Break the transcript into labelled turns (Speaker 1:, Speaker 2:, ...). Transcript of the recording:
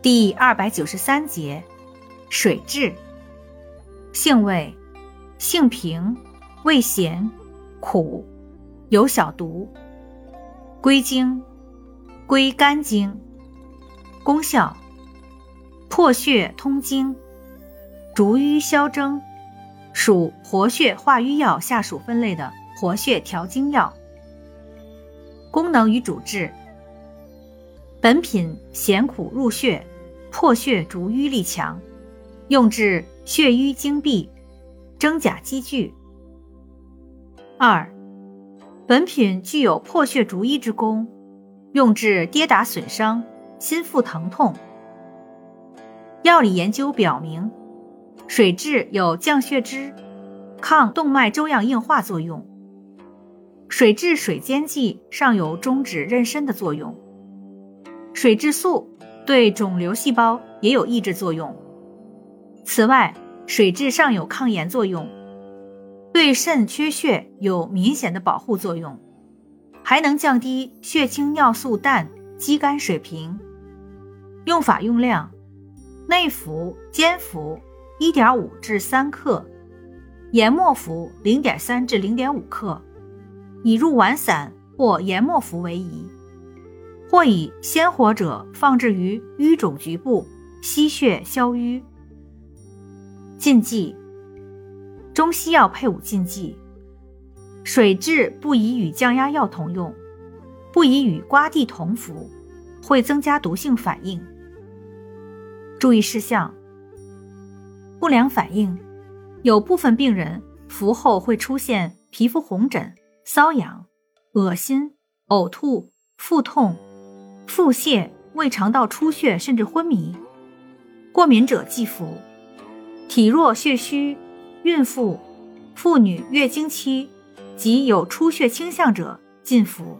Speaker 1: 第二百九十三节，水蛭。性味，性平，味咸，苦，有小毒。归经，归肝经。功效，破血通经，逐瘀消征，属活血化瘀药下属分类的活血调经药。功能与主治。本品咸苦入血，破血逐瘀力强，用治血瘀经闭、真假积聚。二，本品具有破血逐瘀之功，用治跌打损伤、心腹疼痛。药理研究表明，水蛭有降血脂、抗动脉粥样硬化作用。水蛭水煎剂尚有终止妊娠的作用。水蛭素对肿瘤细胞也有抑制作用。此外，水蛭尚有抗炎作用，对肾缺血有明显的保护作用，还能降低血清尿素氮肌酐水平。用法用量：内服煎服1.5至3克，研末服0.3至0.5克，以入丸散或研末服为宜。或以鲜活者放置于瘀肿局部，吸血消瘀。禁忌：中西药配伍禁忌。水蛭不宜与降压药同用，不宜与瓜地同服，会增加毒性反应。注意事项：不良反应，有部分病人服后会出现皮肤红疹、瘙痒、恶心、呕吐、腹痛。腹泻、胃肠道出血甚至昏迷，过敏者忌服。体弱血虚、孕妇、妇女月经期及有出血倾向者禁服。